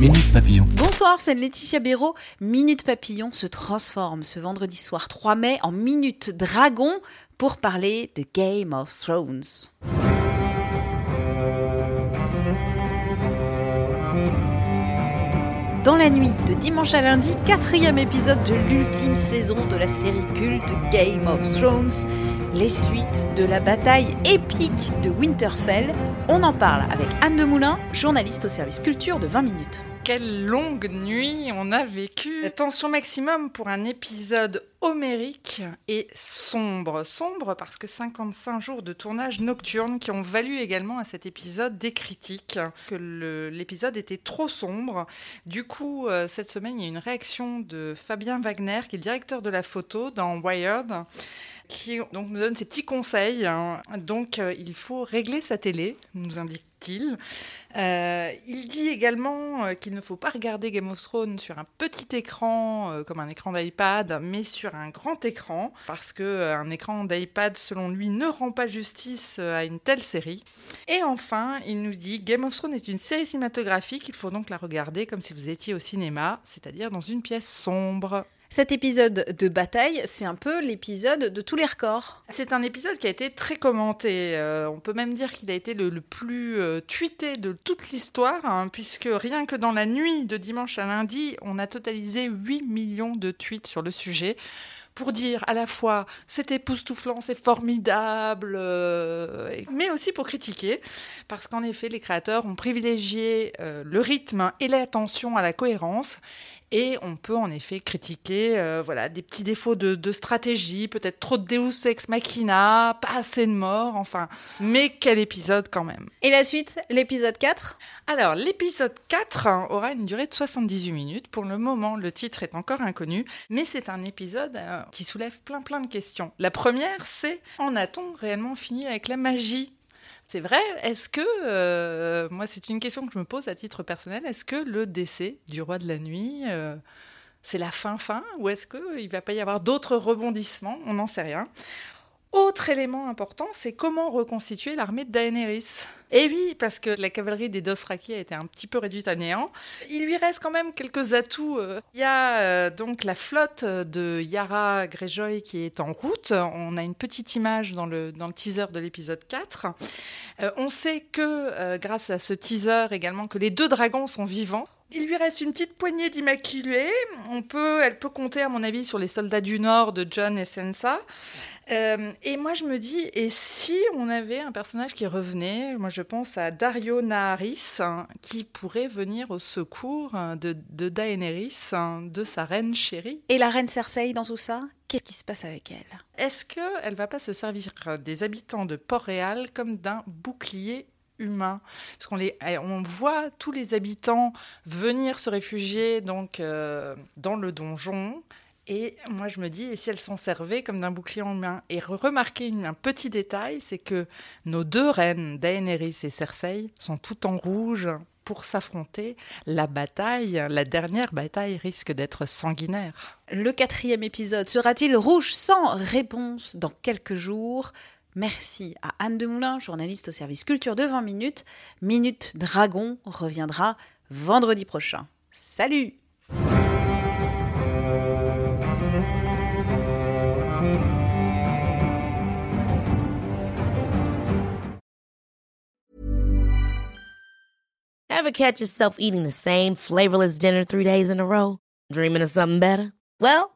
Minute Papillon. Bonsoir, c'est Laetitia Béraud. Minute Papillon se transforme ce vendredi soir 3 mai en Minute Dragon pour parler de Game of Thrones. Dans la nuit de dimanche à lundi, quatrième épisode de l'ultime saison de la série culte Game of Thrones, les suites de la bataille épique de Winterfell. On en parle avec Anne Demoulin, journaliste au service culture de 20 minutes. Quelle longue nuit on a vécu. Tension maximum pour un épisode homérique et sombre. Sombre parce que 55 jours de tournage nocturne qui ont valu également à cet épisode des critiques, que l'épisode était trop sombre. Du coup, euh, cette semaine, il y a une réaction de Fabien Wagner, qui est le directeur de la photo dans Wired qui donc, nous donne ses petits conseils. Hein. Donc, euh, il faut régler sa télé, nous indique-t-il. Euh, il dit également euh, qu'il ne faut pas regarder Game of Thrones sur un petit écran, comme un écran d'iPad, mais sur un grand écran, parce qu'un écran d'iPad, selon lui, ne rend pas justice à une telle série. Et enfin, il nous dit Game of Thrones est une série cinématographique, il faut donc la regarder comme si vous étiez au cinéma, c'est-à-dire dans une pièce sombre. Cet épisode de bataille, c'est un peu l'épisode de tous les records. C'est un épisode qui a été très commenté. Euh, on peut même dire qu'il a été le, plus euh, tweeté de toute l'histoire, hein, puisque rien que dans la nuit de dimanche à lundi, on a totalisé 8 millions de tweets sur le sujet pour dire à la fois c'est époustouflant, c'est formidable, euh, mais aussi pour critiquer, parce qu'en effet les créateurs ont privilégié le rythme et l'attention à la cohérence, et on peut en effet critiquer euh, voilà, des petits défauts de, stratégie, peut-être trop de Deus ex machina, pas assez de morts, enfin. Mais quel épisode quand même. Et la suite, l'épisode 4 Alors, l'épisode 4 hein, aura une durée de 78 minutes. Pour le moment, le titre est encore inconnu, mais c'est un épisode euh, qui soulève plein plein de questions. La première, c'est en a-t-on réellement fini avec la magie? C'est vrai. Est-ce que, euh, moi, c'est une question que je me pose à titre personnel, est-ce que le décès du roi de la nuit, euh, c'est la fin fin, ou est-ce qu'il ne va pas y avoir d'autres rebondissements? On n'en sait rien. Autre élément important, c'est comment reconstituer l'armée de Daenerys. Et oui, parce que la cavalerie des Dothraki a été un petit peu réduite à néant. Il lui reste quand même quelques atouts. Euh. Il y a euh, donc la flotte de Yara Greyjoy qui est en route. On a une petite image dans le, dans le teaser de l'épisode 4. Euh, on sait que, grâce à ce teaser également, que les deux dragons sont vivants. Il lui reste une petite poignée d'immaculés. On peut, elle peut compter, à mon avis, sur les soldats du Nord de John et Sansa. Euh, et moi, je me dis, et si on avait un personnage qui revenait? Moi, je pense à Dario Naharis, hein, qui pourrait venir au secours hein, de, de Daenerys, hein, de sa reine chérie. Et la reine Cersei dans tout ça? Qu'est-ce qui se passe avec elle? Est-ce qu'elle va pas se servir des habitants de Port-Réal comme d'un bouclier humain parce qu'on les eh, on voit tous les habitants venir se réfugier donc euh, dans le donjon et moi, je me dis, et si elle s'en servait comme d'un bouclier en main? Et remarquez un petit détail, c'est que nos deux reines, Daenerys et Cersei, sont toutes en rouge pour s'affronter. La bataille, la dernière bataille risque d'être sanguinaire. Le quatrième épisode sera-t-il rouge sans réponse dans quelques jours? Merci à Anne Demoulin, journaliste au service culture de 20 minutes. Minute Dragon reviendra vendredi prochain. Salut Ever catch yourself eating the same flavorless dinner three days in a row? Dreaming of something better? Well,